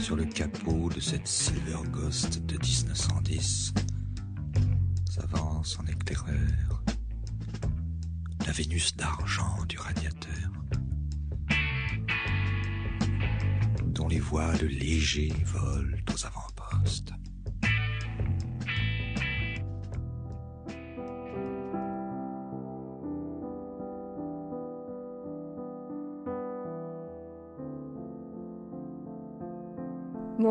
sur le capot de cette Silver Ghost de 1910, s'avance en éclaireur la Vénus d'argent du radiateur, dont les voiles légers volent aux avant-postes.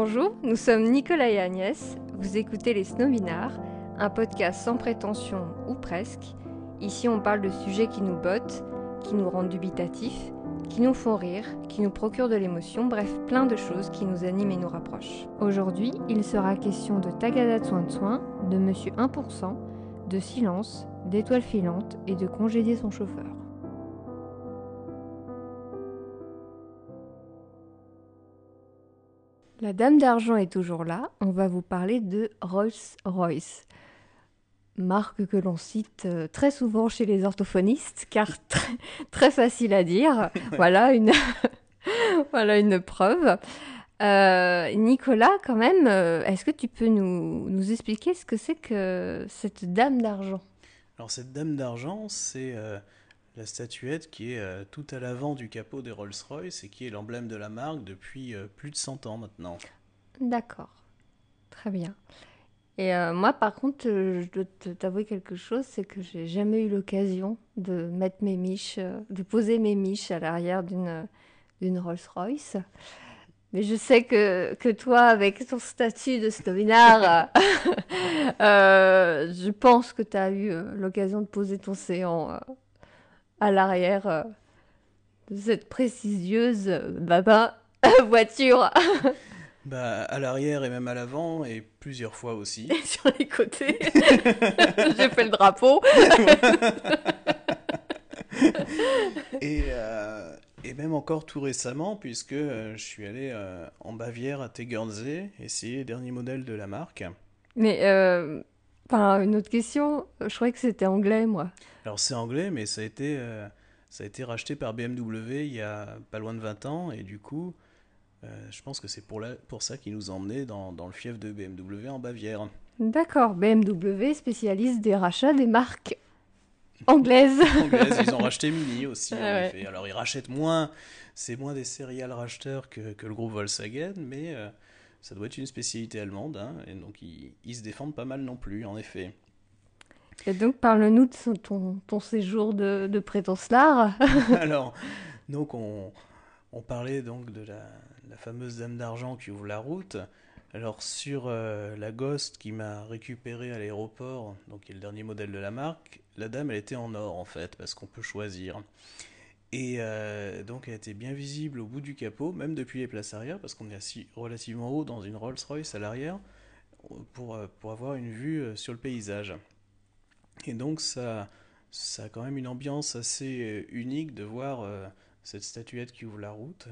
Bonjour, nous sommes Nicolas et Agnès. Vous écoutez les Snowminards, un podcast sans prétention ou presque. Ici, on parle de sujets qui nous bottent, qui nous rendent dubitatifs, qui nous font rire, qui nous procurent de l'émotion, bref, plein de choses qui nous animent et nous rapprochent. Aujourd'hui, il sera question de Tagada de soin de soin, de Monsieur 1%, de silence, d'étoiles filantes et de congédier son chauffeur. La Dame d'Argent est toujours là. On va vous parler de Rolls-Royce. Marque que l'on cite euh, très souvent chez les orthophonistes, car très, très facile à dire. voilà, une voilà une preuve. Euh, Nicolas, quand même, euh, est-ce que tu peux nous, nous expliquer ce que c'est que cette Dame d'Argent? Alors cette Dame d'Argent, c'est la statuette qui est euh, tout à l'avant du capot des Rolls-Royce et qui est l'emblème de la marque depuis euh, plus de 100 ans maintenant. D'accord, très bien. Et euh, moi, par contre, je dois t'avouer quelque chose, c'est que j'ai jamais eu l'occasion de mettre mes miches, de poser mes miches à l'arrière d'une Rolls-Royce. Mais je sais que, que toi, avec ton statut de Stovinard, je pense que tu as eu l'occasion de poser ton séant à l'arrière euh, de cette précieuse euh, baba voiture. Bah, à l'arrière et même à l'avant, et plusieurs fois aussi. Et sur les côtés. J'ai fait le drapeau. et, euh, et, même encore tout récemment, puisque je suis allé en Bavière à Tegernsee, essayer les derniers modèles de la marque. Mais une autre question, je croyais que c'était anglais, moi. Alors c'est anglais, mais ça a été, euh, ça a été racheté par BMW il y a pas loin de 20 ans, et du coup, euh, je pense que c'est pour, pour ça qu'ils nous emmenés dans, dans, le fief de BMW en Bavière. D'accord, BMW spécialiste des rachats des marques anglaises. anglaises, ils ont racheté Mini aussi, en ah effet. Alors ils rachètent moins, c'est moins des serial racheteurs que, que le groupe Volkswagen, mais... Euh, ça doit être une spécialité allemande, hein, et donc ils, ils, se défendent pas mal non plus, en effet. Et donc, parle-nous de ton, ton, séjour de, de Alors, donc on, on, parlait donc de la, la fameuse dame d'argent qui ouvre la route. Alors sur euh, la Ghost qui m'a récupéré à l'aéroport, donc qui est le dernier modèle de la marque, la dame elle était en or en fait, parce qu'on peut choisir. Et euh, donc elle était bien visible au bout du capot, même depuis les places arrière, parce qu'on est assis relativement haut dans une Rolls-Royce à l'arrière, pour, euh, pour avoir une vue euh, sur le paysage. Et donc ça, ça a quand même une ambiance assez unique de voir cette statuette qui ouvre la route.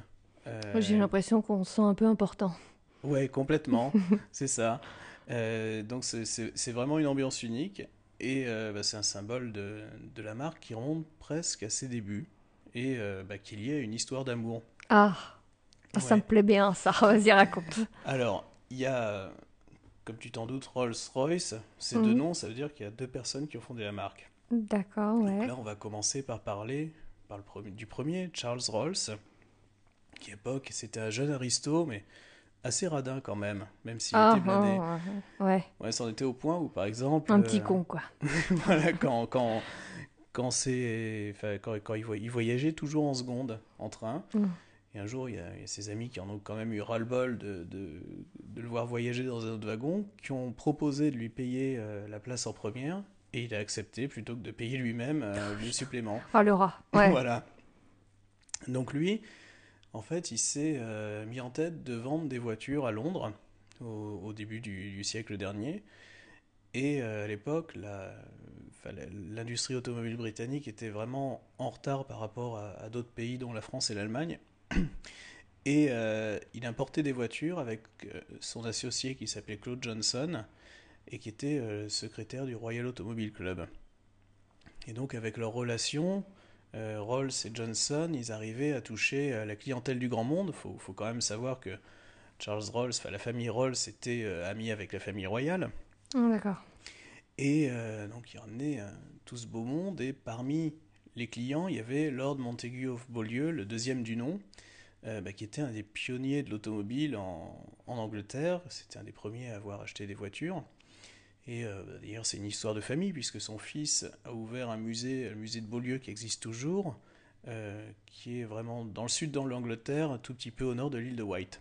J'ai l'impression qu'on se sent un peu important. Ouais, complètement, c'est ça. donc c'est vraiment une ambiance unique, et bah, c'est un symbole de, de la marque qui remonte presque à ses débuts et euh, bah, qu'il y ait une histoire d'amour. Ah, ah ça me plaît bien, ça. Vas-y, raconte. Alors, il y a, comme tu t'en doutes, Rolls-Royce. Ces deux mhm. noms, ça veut dire qu'il y a deux personnes qui ont fondé la marque. D'accord, ouais. là, on va commencer par parler par le premier, du premier, Charles Rolls, qui à l'époque, c'était un jeune aristo, mais assez radin quand même, même s'il ah, était blindé. Oh, ouais. Ouais, c'en était au point où, par exemple... Un petit euh, con, quoi. voilà, quand, quand, quand, c'est, quand, quand il, voyageait toujours en seconde, en train. Mm. Et un jour, il y, a, ses amis qui en ont quand même eu ras-le-bol de, de, de, le voir voyager dans un autre wagon, qui ont proposé de lui payer euh, la place en première, et il a accepté plutôt que de payer lui-même euh, le supplément. Ah, le rat, ouais. voilà. Donc lui, en fait, il s'est euh, mis en tête de vendre des voitures à Londres au, au début du, du, siècle dernier. Et à l'époque, la, l'industrie automobile britannique était vraiment en retard par rapport à, d'autres pays, dont la France et l'Allemagne. Et euh, il importait des voitures avec euh, son associé qui s'appelait Claude Johnson et qui était euh, secrétaire du Royal Automobile Club. Et donc avec leur relation, euh, Rolls et Johnson, ils arrivaient à toucher euh, la clientèle du grand monde. Il faut, quand même savoir que Charles Rolls, la famille Rolls, était amie avec la famille royale. Oh, D'accord. Et donc ils ramenaient tout ce beau monde. Et parmi les clients, il y avait Lord Montagu of Beaulieu, le deuxième du nom, bah, qui était un des pionniers de l'automobile en, Angleterre. C'était un des premiers à avoir acheté des voitures. Et euh, d'ailleurs, c'est une histoire de famille, puisque son fils a ouvert un musée, le musée de Beaulieu, qui existe toujours, euh, qui est vraiment dans le sud de l'Angleterre, tout petit peu au nord de l'île de White.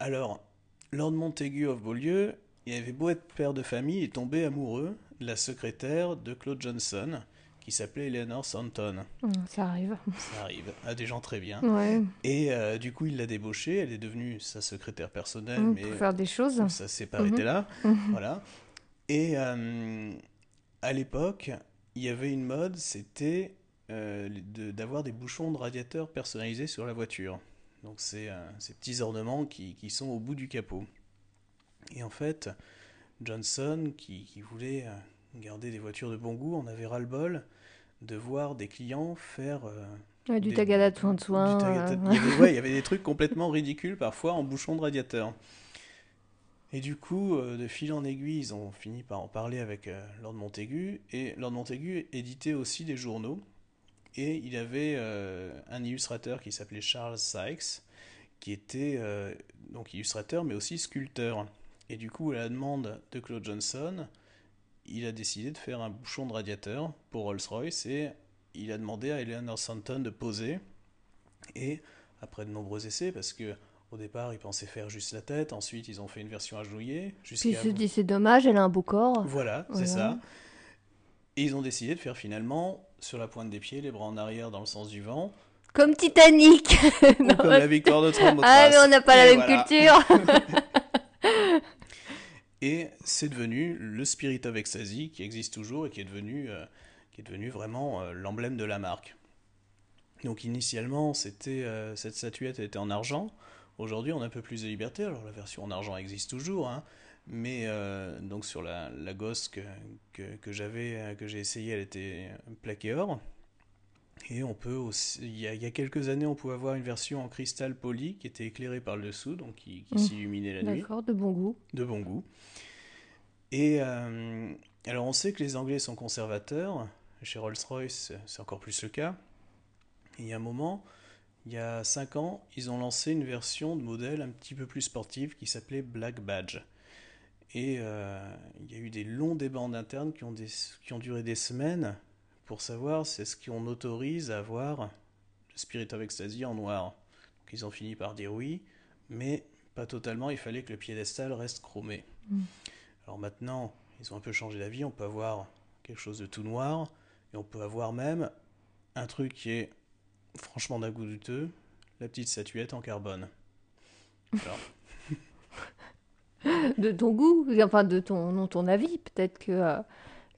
Alors, Lord Montagu of Beaulieu, il avait beau être père de famille, est tombé amoureux de la secrétaire de Claude Johnson, qui s'appelait Eleanor Santon. Mmh, ça arrive. Ça arrive à des gens très bien. Ouais. Et euh, du coup, il l'a débauchée. Elle est devenue sa secrétaire personnelle. Mmh, mais pour faire des choses. Ça s'est pas arrêté Mhm. là. Voilà. Et euh, à l'époque, il y avait une mode, c'était euh, de- d'avoir des bouchons de radiateur personnalisés sur la voiture. Donc c'est ces petits ornements qui, qui sont au bout du capot. Et en fait, Johnson, qui, qui voulait euh, garder des voitures de bon goût, en avait ras-le-bol de voir des clients faire euh, Ouais, du Des- tagada de soin de du soin. tagada- euh, Il, y avait, ouais, il y avait des trucs complètement ridicules parfois en bouchon de radiateur. Et du coup, euh, de fil en aiguille, ils ont fini par en parler avec euh, Lord Montaigu. Et Lord Montaigu éditait aussi des journaux. Et il avait euh, un illustrateur qui s'appelait Charles Sykes, qui était euh, donc illustrateur mais aussi sculpteur. Et du coup, à la demande de Claude Johnson, il a décidé de faire un bouchon de radiateur pour Rolls-Royce et il a demandé à Eleanor Santon de poser. Et après de nombreux essais, parce que au départ ils pensaient faire juste la tête, ensuite ils ont fait une version agenouillée, Puis il jusqu'à se dit c'est dommage, elle a un beau corps. voilà, c'est ça. Et ils ont décidé de faire finalement sur la pointe des pieds, les bras en arrière dans le sens du vent, Comme Titanic. ou comme la victoire de Trombe Ah, mais on n'a pas la même voilà. culture. Et c'est devenu le Spirit of Ecstasy qui existe toujours et qui est devenu, euh, qui est devenu vraiment euh, l'emblème de la marque. Donc initialement, euh, cette statuette était en argent. Aujourd'hui, on a un peu plus de liberté. Alors la version en argent existe toujours, hein. mais donc sur la, Ghost que, que, que j'avais, que j'ai essayé, elle était plaquée or. Et on peut aussi, il y, a, il y a quelques années, on pouvait avoir une version en cristal poli qui était éclairée par le dessous, donc qui, qui Mm. s'illuminait la nuit D'accord, de bon goût. de bon goût. Et euh, alors on sait que les Anglais sont conservateurs, chez Rolls-Royce c'est encore plus le cas. Et il y a un moment, il y a 5 ans, ils ont lancé une version de modèle un petit peu plus sportive qui s'appelait Black Badge. Et euh, il y a eu des longs débats en interne qui ont, des- qui ont duré des semaines pour savoir c'est ce qu'on autorise à avoir le Spirit of Ecstasy en noir. Donc ils ont fini par dire oui, mais pas totalement, il fallait que le piédestal reste chromé. Mm. Alors maintenant, ils ont un peu changé d'avis, on peut avoir quelque chose de tout noir, et on peut avoir même un truc qui est franchement d'un goût douteux, la petite statuette en carbone. Alors, De ton goût, enfin de ton, non, ton avis. Peut-être que euh,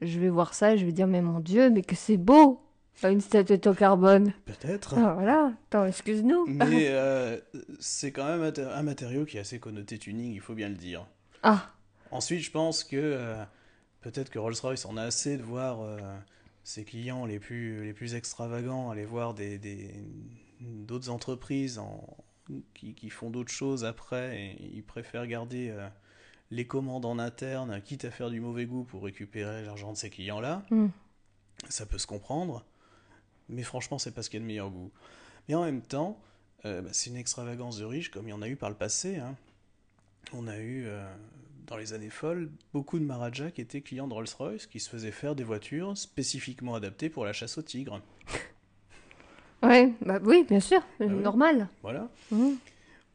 je vais voir ça et je vais dire, mais mon Dieu, mais que c'est beau. Une statuette en carbone. peut-être, Ah, voilà. Attends, excuse-nous. mais euh, c'est quand même un maté- un matériau qui est assez connoté tuning, il faut bien le dire. Ah, Ensuite, je pense que euh, peut-être que Rolls-Royce en a assez de voir euh, ses clients les plus, les plus extravagants aller voir des, des- d'autres entreprises en, qui, qui font d'autres choses après et ils préfèrent garder euh, les commandes en interne, quitte à faire du mauvais goût pour récupérer l'argent de ces clients-là. Hmm. Ça peut se comprendre, mais franchement, c'est pas ce qu'il y a de meilleur goût. Mais en même temps, euh, bah, c'est une extravagance de riche comme il y en a eu par le passé. hein. On a eu, euh, dans les années folles, beaucoup de Maharajas qui étaient clients de Rolls-Royce, qui se faisaient faire des voitures spécifiquement adaptées pour la chasse au tigre. ouais, bah oui, bien sûr, oui. normal. Voilà. Mhm.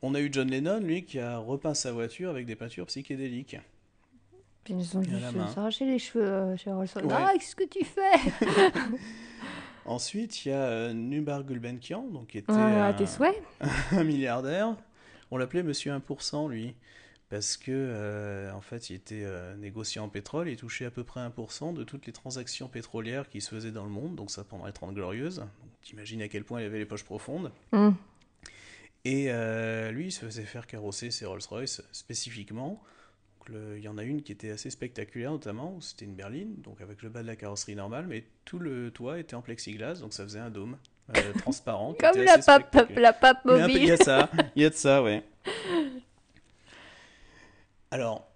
On a eu John Lennon, lui, qui a repeint sa voiture avec des peintures psychédéliques. Puis ils ont dû s'arracher les cheveux euh, chez Rolls-Royce. Ouais. Ah, qu'est-ce que tu fais Ensuite, il y a euh, Nubar Gulbenkian, donc qui était Ah, À un, tes souhaits un milliardaire. On l'appelait Monsieur 1%, lui, parce que euh, en fait, il était euh, négociant en pétrole et touchait à peu près 1% de toutes les transactions pétrolières qui se faisaient dans le monde, donc ça pendant les 30 glorieuses. Donc, T'imagines à quel point il avait les poches profondes. Hmm. Et euh, lui, il se faisait faire carrosser ses Rolls-Royce spécifiquement. Donc il y en a une qui était assez spectaculaire notamment, c'était une berline, donc avec le bas de la carrosserie normale, mais tout le toit était en plexiglas, donc ça faisait un dôme euh, transparent. Comme la pape, la pape mobile. Il y a ça, il y a de ça, ouais. Alors,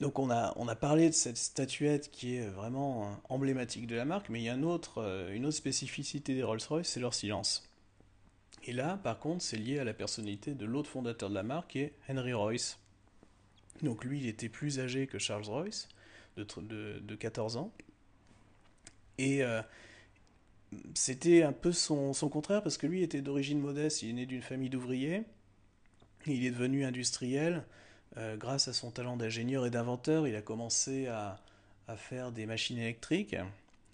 donc on a, on a parlé de cette statuette qui est vraiment emblématique de la marque, mais il y a une autre, euh, une autre spécificité des Rolls-Royce, c'est leur silence. Et là, par contre, c'est lié à la personnalité de l'autre fondateur de la marque, qui est Henry Royce. Donc lui, il était plus âgé que Charles Royce, de, de, 14 ans. Et euh, c'était un peu son, contraire, parce que lui était d'origine modeste, il est né d'une famille d'ouvriers, il est devenu industriel. Euh, grâce à son talent d'ingénieur et d'inventeur, il a commencé à, faire des machines électriques.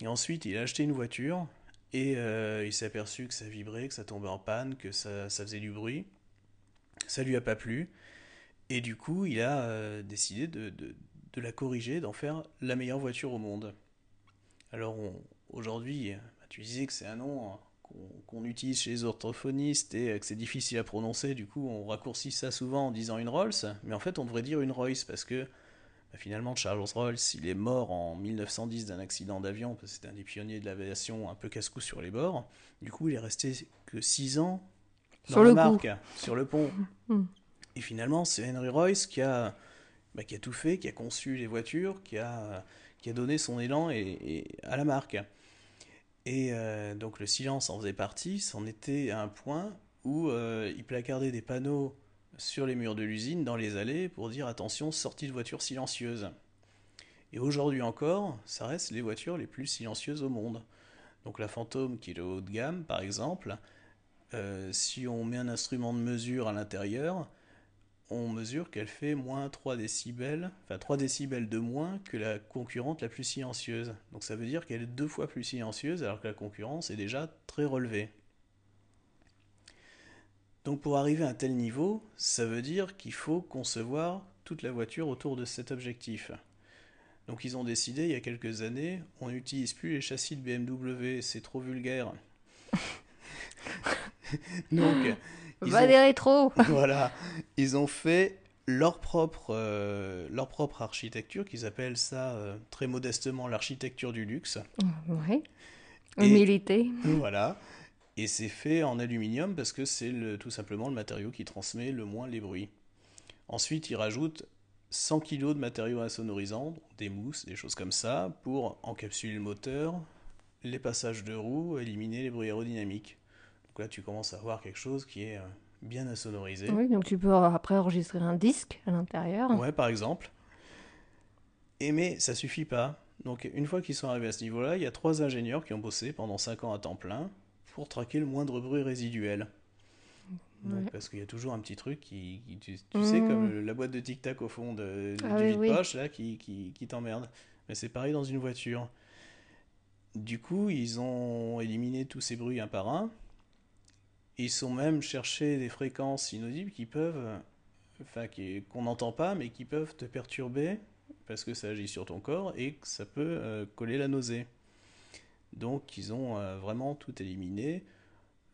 Et ensuite, il a acheté une voiture, et euh, il s'est aperçu que ça vibrait, que ça tombait en panne, que ça, faisait du bruit. Ça lui a pas plu. Et du coup, il a euh, décidé de, la corriger, d'en faire la meilleure voiture au monde. Alors aujourd'hui, bah, tu disais que c'est un nom hein, qu'on utilise chez les orthophonistes et que c'est difficile à prononcer, du coup on raccourcit ça souvent en disant une Rolls, mais en fait on devrait dire une Royce parce que bah, finalement Charles Rolls il est mort en 1910 d'un accident d'avion parce que c'était un des pionniers de l'aviation un peu casse-cou sur les bords. Du coup il est resté que 6 ans dans sur la le marque, sur le pont. Hmm. Et finalement, c'est Henry Royce qui a, bah, qui a tout fait, qui a conçu les voitures, qui a, qui a donné son élan et, à la marque. Et euh, donc le silence en faisait partie, c'en était à un point où euh, il placardait des panneaux sur les murs de l'usine, dans les allées, pour dire attention, sortie de voitures silencieuses. Et aujourd'hui encore, ça reste les voitures les plus silencieuses au monde. Donc la Phantom qui est le haut de gamme, par exemple, euh, si on met un instrument de mesure à l'intérieur, on mesure qu'elle fait moins 3 décibels, enfin 3 décibels de moins que la concurrente la plus silencieuse. Donc ça veut dire qu'elle est deux fois plus silencieuse alors que la concurrence est déjà très relevée. Donc pour arriver à un tel niveau, ça veut dire qu'il faut concevoir toute la voiture autour de cet objectif. Donc ils ont décidé il y a quelques années, on n'utilise plus les châssis de BMW, c'est trop vulgaire. Donc Va des rétros Voilà, ils ont fait leur propre, euh, leur propre architecture, qu'ils appellent ça euh, très modestement l'architecture du luxe. Oui. Humilité. Voilà. Et c'est fait en aluminium parce que c'est tout simplement le matériau qui transmet le moins les bruits. Ensuite, ils rajoutent 100 kg de matériaux insonorisants, des mousses, des choses comme ça, pour encapsuler le moteur, les passages de roues, éliminer les bruits aérodynamiques. Donc là, tu commences à avoir quelque chose qui est euh, bien insonorisé. Oui, donc tu peux après enregistrer un disque à l'intérieur. Ouais, par exemple. Et mais ça suffit pas. Donc une fois qu'ils sont arrivés à ce niveau-là, il y a trois ingénieurs qui ont bossé pendant 5 ans à temps plein pour traquer le moindre bruit résiduel. parce qu'il y a toujours un petit truc qui, tu, sais, mmh. comme la boîte de tic-tac au fond de, ah du vide-poche, là, qui, qui, qui t'emmerde. Mais c'est pareil dans une voiture. Du coup, ils ont éliminé tous ces bruits un par un. Ils sont même chercher des fréquences inaudibles qui peuvent, enfin, qu'on n'entend pas, mais qui peuvent te perturber parce que ça agit sur ton corps et que ça peut euh, coller la nausée. Donc, ils ont euh, vraiment tout éliminé.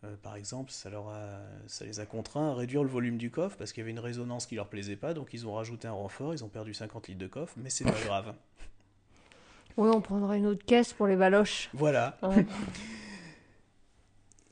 Euh, par exemple, ça, leur a, ça les a contraints à réduire le volume du coffre parce qu'il y avait une résonance qui leur plaisait pas, donc ils ont rajouté un renfort, ils ont perdu 50 litres de coffre, mais c'est pas grave. Oui, on prendra une autre caisse pour les baloches. Voilà.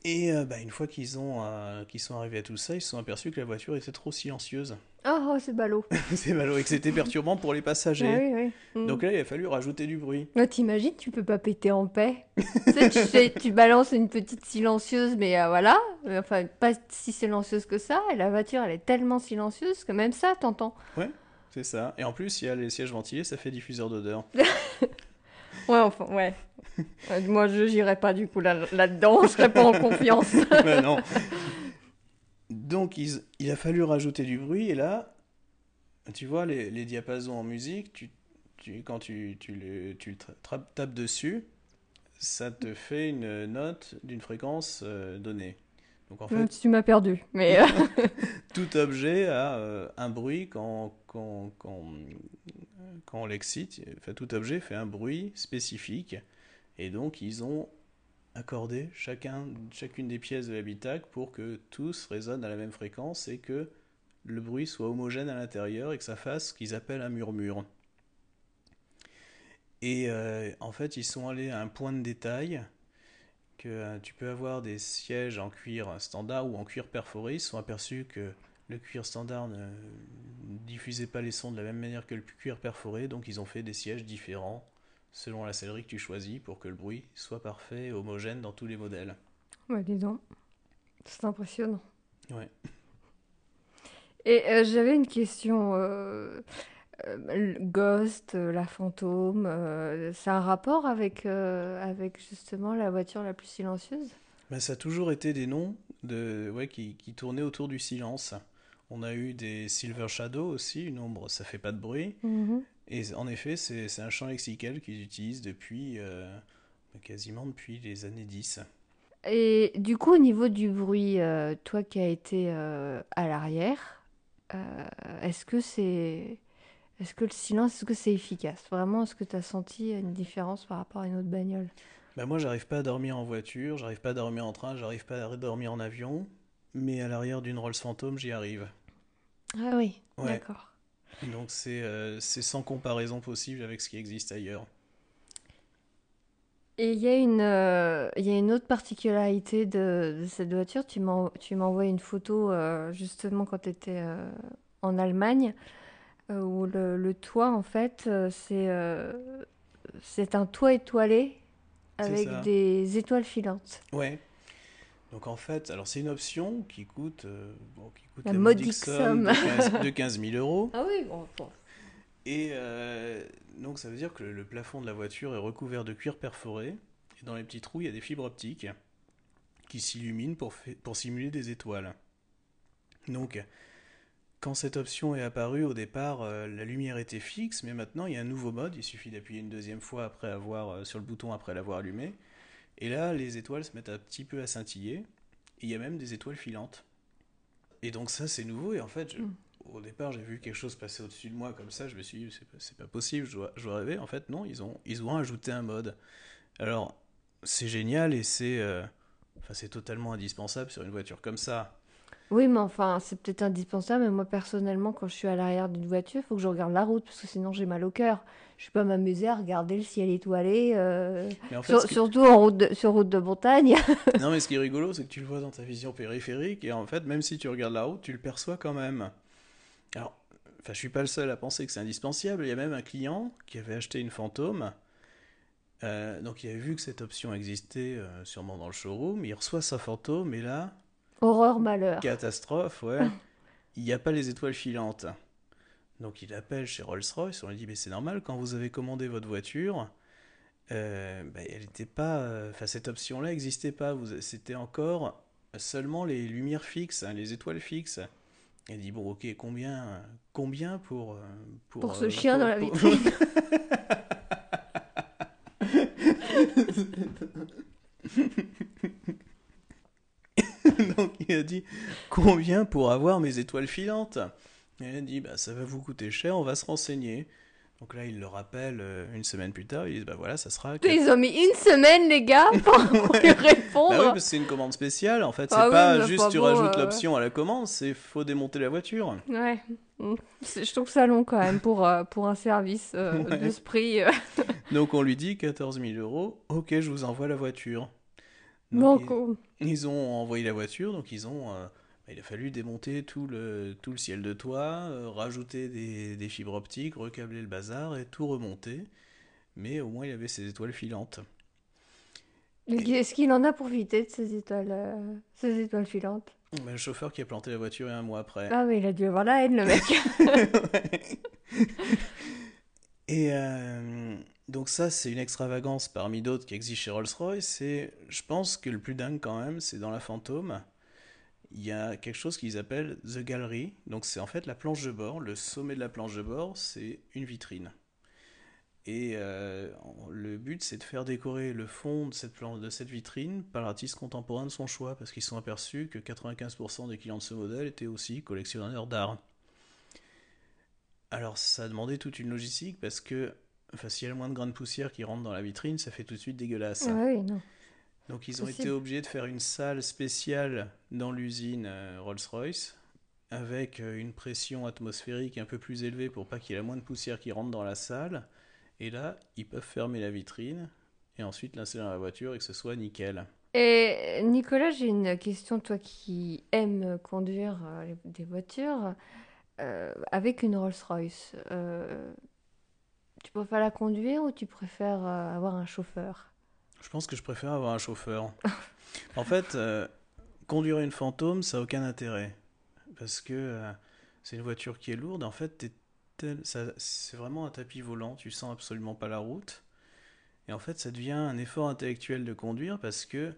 Et euh, bah, une fois qu'ils ont euh, qu'ils sont arrivés à tout ça, ils se sont aperçus que la voiture était trop silencieuse. Oh, oh c'est ballot. c'est ballot et que c'était perturbant pour les passagers. Ah oui, oui. Mm. Donc là, il a fallu rajouter du bruit. Ah, T'imagines, tu peux pas péter en paix. tu, sais, tu, balances une petite silencieuse, mais euh, voilà. Enfin, pas si silencieuse que ça. Et la voiture, elle est tellement silencieuse que même ça, t'entends. Ouais, c'est ça. Et en plus, il y a les sièges ventilés, ça fait diffuseur d'odeur. Ouais, enfin, ouais. Moi, je n'irais pas du coup là-dedans, je serais pas en confiance. non. Donc, il, a fallu rajouter du bruit, et là, tu vois, les, les diapasons en musique, tu, tu, quand tu, tu, le, tu tapes dessus, ça te fait une note d'une fréquence euh, donnée. Donc en fait, tu m'as perdu, mais euh, tout objet a euh, un bruit quand, quand, quand, quand on l'excite, tout objet fait un bruit spécifique. Et donc, ils ont accordé chacun, chacune des pièces de l'habitacle pour que tous résonnent à la même fréquence et que le bruit soit homogène à l'intérieur et que ça fasse ce qu'ils appellent un murmure. Et euh, en fait, ils sont allés à un point de détail que euh, tu peux avoir des sièges en cuir standard ou en cuir perforé. Ils sont aperçus que le cuir standard ne diffusait pas les sons de la même manière que le cuir perforé, donc ils ont fait des sièges différents selon la sellerie que tu choisis pour que le bruit soit parfait et homogène dans tous les modèles. Ouais, dis donc. C'est impressionnant. Ouais. Et euh, j'avais une question. euh, euh, Ghost, la fantôme, euh, c'est un rapport avec, avec justement la voiture la plus silencieuse? Ben, ça a toujours été des noms de, ouais, qui, qui tournaient autour du silence. On a eu des Silver Shadow aussi, une ombre, ça fait pas de bruit. Mhm. Et en effet, c'est un champ lexical qu'ils utilisent depuis euh, quasiment depuis les années 10. Et du coup, au niveau du bruit, euh, toi qui as été euh, à l'arrière, est-ce que c'est, est-ce que le silence, est-ce que c'est efficace? Vraiment, est-ce que tu as senti une différence par rapport à une autre bagnole? Ben, moi, j'arrive pas à dormir en voiture, j'arrive pas à dormir en train, j'arrive pas à dormir en avion, mais à l'arrière d'une Rolls Phantom, j'y arrive. Ah oui, Ouais. d'accord. Donc c'est euh, sans comparaison possible avec ce qui existe ailleurs. Et il y a une, euh, y a une autre particularité de, de cette voiture. Tu m'as envoyé une photo euh, justement quand tu étais en Allemagne, euh, où le, le toit, en fait, euh, c'est, euh, un toit étoilé avec des étoiles filantes. Ouais. Donc en fait, alors c'est une option qui coûte, euh, bon, qui coûte La la modique modique somme de 15, de 15 000 euros. Ah oui, bon, bon. Et euh, donc ça veut dire que le, le plafond de la voiture est recouvert de cuir perforé. Et dans les petits trous, il y a des fibres optiques qui s'illuminent pour simuler des étoiles. Donc, quand cette option est apparue, au départ, euh, la lumière était fixe, mais maintenant, il y a un nouveau mode. Il suffit d'appuyer une deuxième fois après avoir, euh, sur le bouton après l'avoir allumé. Et là, les étoiles se mettent un petit peu à scintiller. Et il y a même des étoiles filantes. Et donc ça, c'est nouveau. Et en fait, je- Mm. au départ, j'ai vu quelque chose passer au-dessus de moi comme ça. Je me suis dit, c'est pas, possible, je dois, je dois rêver. En fait, non, ils ont, ils ont ajouté un mode. Alors, c'est génial et c'est euh, enfin, c'est totalement indispensable sur une voiture comme ça. Oui, mais enfin, c'est peut-être indispensable. Mais moi, personnellement, quand je suis à l'arrière d'une voiture, il faut que je regarde la route parce que sinon, j'ai mal au cœur. Je vais pas m'amuser à regarder le ciel étoilé, euh, en fait, sur- surtout en route de- sur route de montagne. non, mais ce qui est rigolo, c'est que tu le vois dans ta vision périphérique et en fait, même si tu regardes la route, tu le perçois quand même. Alors, enfin, je suis pas le seul à penser que c'est indispensable. Il y a même un client qui avait acheté une fantôme. Euh, donc, il avait vu que cette option existait euh, sûrement dans le showroom. Il reçoit sa fantôme et là, Horreur, malheur. Catastrophe, ouais. Il n'y a pas les étoiles filantes. Donc il appelle chez Rolls-Royce, on lui dit mais c'est normal quand vous avez commandé votre voiture, euh, bah, elle était pas, euh, enfin cette option-là n'existait pas. Vous, c'était encore seulement les lumières fixes, hein, les étoiles fixes. Il dit bon ok combien, combien pour euh, pour, Pour ce euh, chien pour- dans la pour- vitrine. Donc il a dit combien pour avoir mes étoiles filantes? Et il a dit bah ça va vous coûter cher, on va se renseigner. Donc là il le rappelle euh, une semaine plus tard, ils disent bah voilà ça sera. Ils ont mis une semaine, les gars, pour lui répondre. Bah oui, parce que c'est une commande spéciale en fait, c'est Ah oui, pas juste tu bon, rajoutes euh, l'option à la commande, c'est faut démonter la voiture. Ouais. C'est- Je trouve ça long quand même pour, euh, pour un service euh, Ouais. de ce prix. Donc on lui dit 14 000 euros, ok je vous envoie la voiture. Bon, Donc, ils- ont envoyé la voiture, donc ils ont. euh, bah, il a fallu démonter tout le, tout le ciel de toit, euh, rajouter des, des fibres optiques, recabler le bazar et tout remonter. Mais au moins il avait ses étoiles filantes. Est-ce qu'il en a profité de ces étoiles, euh, ces étoiles filantes? Bah, le chauffeur qui a planté la voiture un mois après. Ah mais il a dû avoir la haine, le mec. Et donc ça, c'est une extravagance parmi d'autres qui existent chez Rolls-Royce. Je pense que le plus dingue quand même, c'est dans la Fantôme, il y a quelque chose qu'ils appellent The Gallery. Donc c'est en fait la planche de bord. Le sommet de la planche de bord, c'est une vitrine. Et euh, le but, c'est de faire décorer le fond de cette, planche, de cette vitrine par l'artiste contemporain de son choix, parce qu'ils sont aperçus que 95% des clients de ce modèle étaient aussi collectionneurs d'art. Alors ça a demandé toute une logistique, parce que enfin, s'il y a le moins de grains de poussière qui rentrent dans la vitrine, ça fait tout de suite dégueulasse. Ah oui, non. Donc ils ont été obligés de faire une salle spéciale dans l'usine euh, Rolls-Royce avec euh, une pression atmosphérique un peu plus élevée pour pas qu'il y ait la moindre poussière qui rentre dans la salle. Et là, ils peuvent fermer la vitrine et ensuite l'installer dans la voiture et que ce soit nickel. Et Nicolas, j'ai une question, toi qui aimes conduire euh, des voitures, euh, avec une Rolls-Royce, euh, tu préfères la conduire ou tu préfères euh, avoir un chauffeur? Je pense que je préfère avoir un chauffeur. en fait, euh, conduire une fantôme, ça n'a aucun intérêt. Parce que euh, c'est une voiture qui est lourde. En fait, c'est vraiment un tapis volant. Tu sens absolument pas la route. Et en fait, ça devient un effort intellectuel de conduire parce que,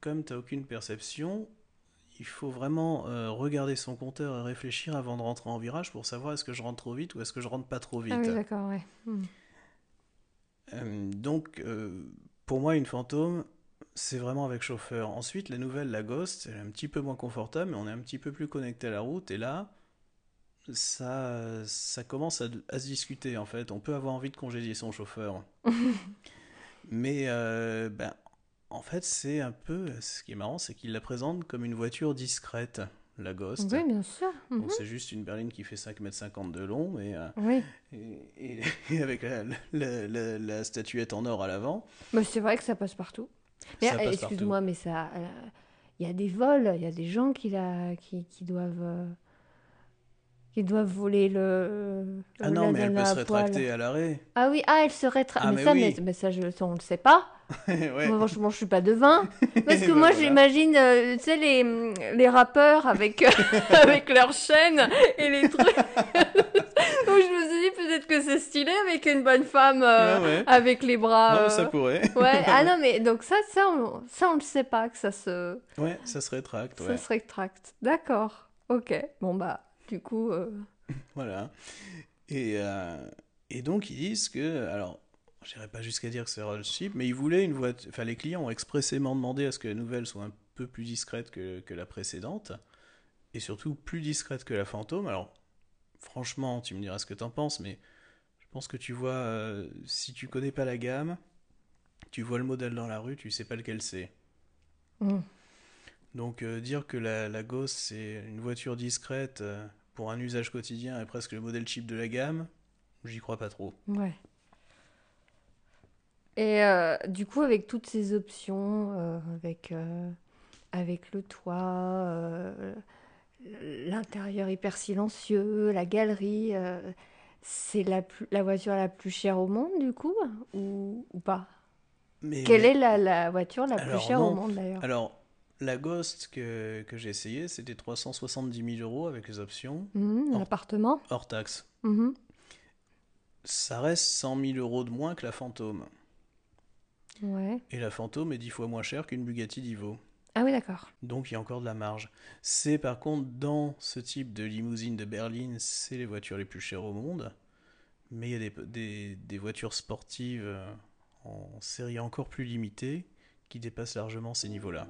comme tu n'as aucune perception, il faut vraiment euh, regarder son compteur et réfléchir avant de rentrer en virage pour savoir est-ce que je rentre trop vite ou est-ce que je rentre pas trop vite. Ah oui, d'accord, ouais. Hmm. Euh, donc, euh, pour moi, une fantôme, c'est vraiment avec chauffeur. Ensuite, la nouvelle, la Ghost, elle est un petit peu moins confortable, mais on est un petit peu plus connecté à la route. Et là, ça, ça commence à, à se discuter, en fait. On peut avoir envie de congédier son chauffeur. Mais, ben, en fait, c'est un peu... Ce qui est marrant, c'est qu'il la présente comme une voiture discrète, la Ghost. Oui, bien sûr. Mhm. Donc, c'est juste une berline qui fait 5,50 m de long, mais... euh, Oui. et, et- et avec la, la- la- la statuette en or à l'avant. Mais c'est vrai que ça passe partout. Mais euh, excuse-moi, mais ça, euh, il y a des vols, il y a des gens qui la, qui, qui doivent, euh, qui doivent voler le. Ah le non, mais elle peut se rétracter à l'arrêt. Ah oui, ah elle se rétracte. Ah, mais, mais ça, oui. mais, mais ça, je, on le sait pas. Ouais. Moi, franchement, je suis pas devin. Parce que Ben moi, voilà. j'imagine, euh, tu sais, les, les rappeurs avec, avec leurs chaînes et les trucs. Donc je me suis dit, peut-être que c'est stylé avec une bonne femme euh, ouais. avec les bras. Non, euh, ça pourrait. Ouais, ah non, mais donc ça, ça, on, ça, on le sait pas que ça se, Ouais, ça se rétracte, ça se rétracte. D'accord. Ok. Bon, bah, du coup. euh, Voilà. Et, euh, et donc, ils disent que. Alors, je n'irai pas jusqu'à dire que c'est Rolls cheap, mais ils voulaient une voiture. Enfin, les clients ont expressément demandé à ce que la nouvelle soit un peu plus discrète que, que la précédente. Et surtout plus discrète que la fantôme. Alors, franchement, tu me diras ce que t'en penses, mais je pense que tu vois. euh, si tu connais pas la gamme, tu vois le modèle dans la rue, tu sais pas lequel c'est. hmm. Donc euh, dire que la, la Ghost c'est une voiture discrète euh, pour un usage quotidien est presque le modèle cheap de la gamme, j'y crois pas trop. Ouais. Et euh, du coup, avec toutes ces options, euh, avec, euh, avec le toit, l'intérieur hyper silencieux, la galerie, c'est la, la voiture la plus chère au monde, du coup, ou, ou pas? Mais, Quelle mais- est la, la voiture la plus chère au monde, d'ailleurs? Alors, la Ghost que, que j'ai essayé, c'était 370 000 euros avec les options, Oh. l'appartement? hors taxe. Mhm. Ça reste 100 000 euros de moins que la Fantôme. Ouais. Et la Fantôme est 10 fois moins chère qu'une Bugatti Divo. Ah oui, d'accord. Donc il y a encore de la marge. C'est par contre dans ce type de limousine de berline, c'est les voitures les plus chères au monde. Mais il y a des, des- des voitures sportives euh, en série encore plus limitée qui dépassent largement ces niveaux-là.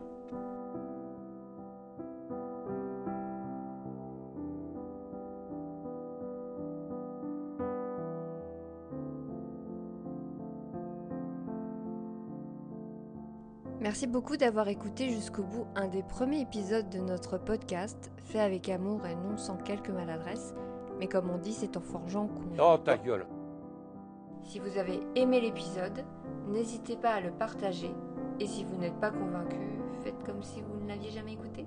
Merci beaucoup d'avoir écouté jusqu'au bout un des premiers épisodes de notre podcast, fait avec amour et non sans quelques maladresses, mais comme on dit, c'est en forgeant qu'on... Oh ta gueule. Si vous avez aimé l'épisode, n'hésitez pas à le partager, et si vous n'êtes pas convaincu, faites comme si vous ne l'aviez jamais écouté.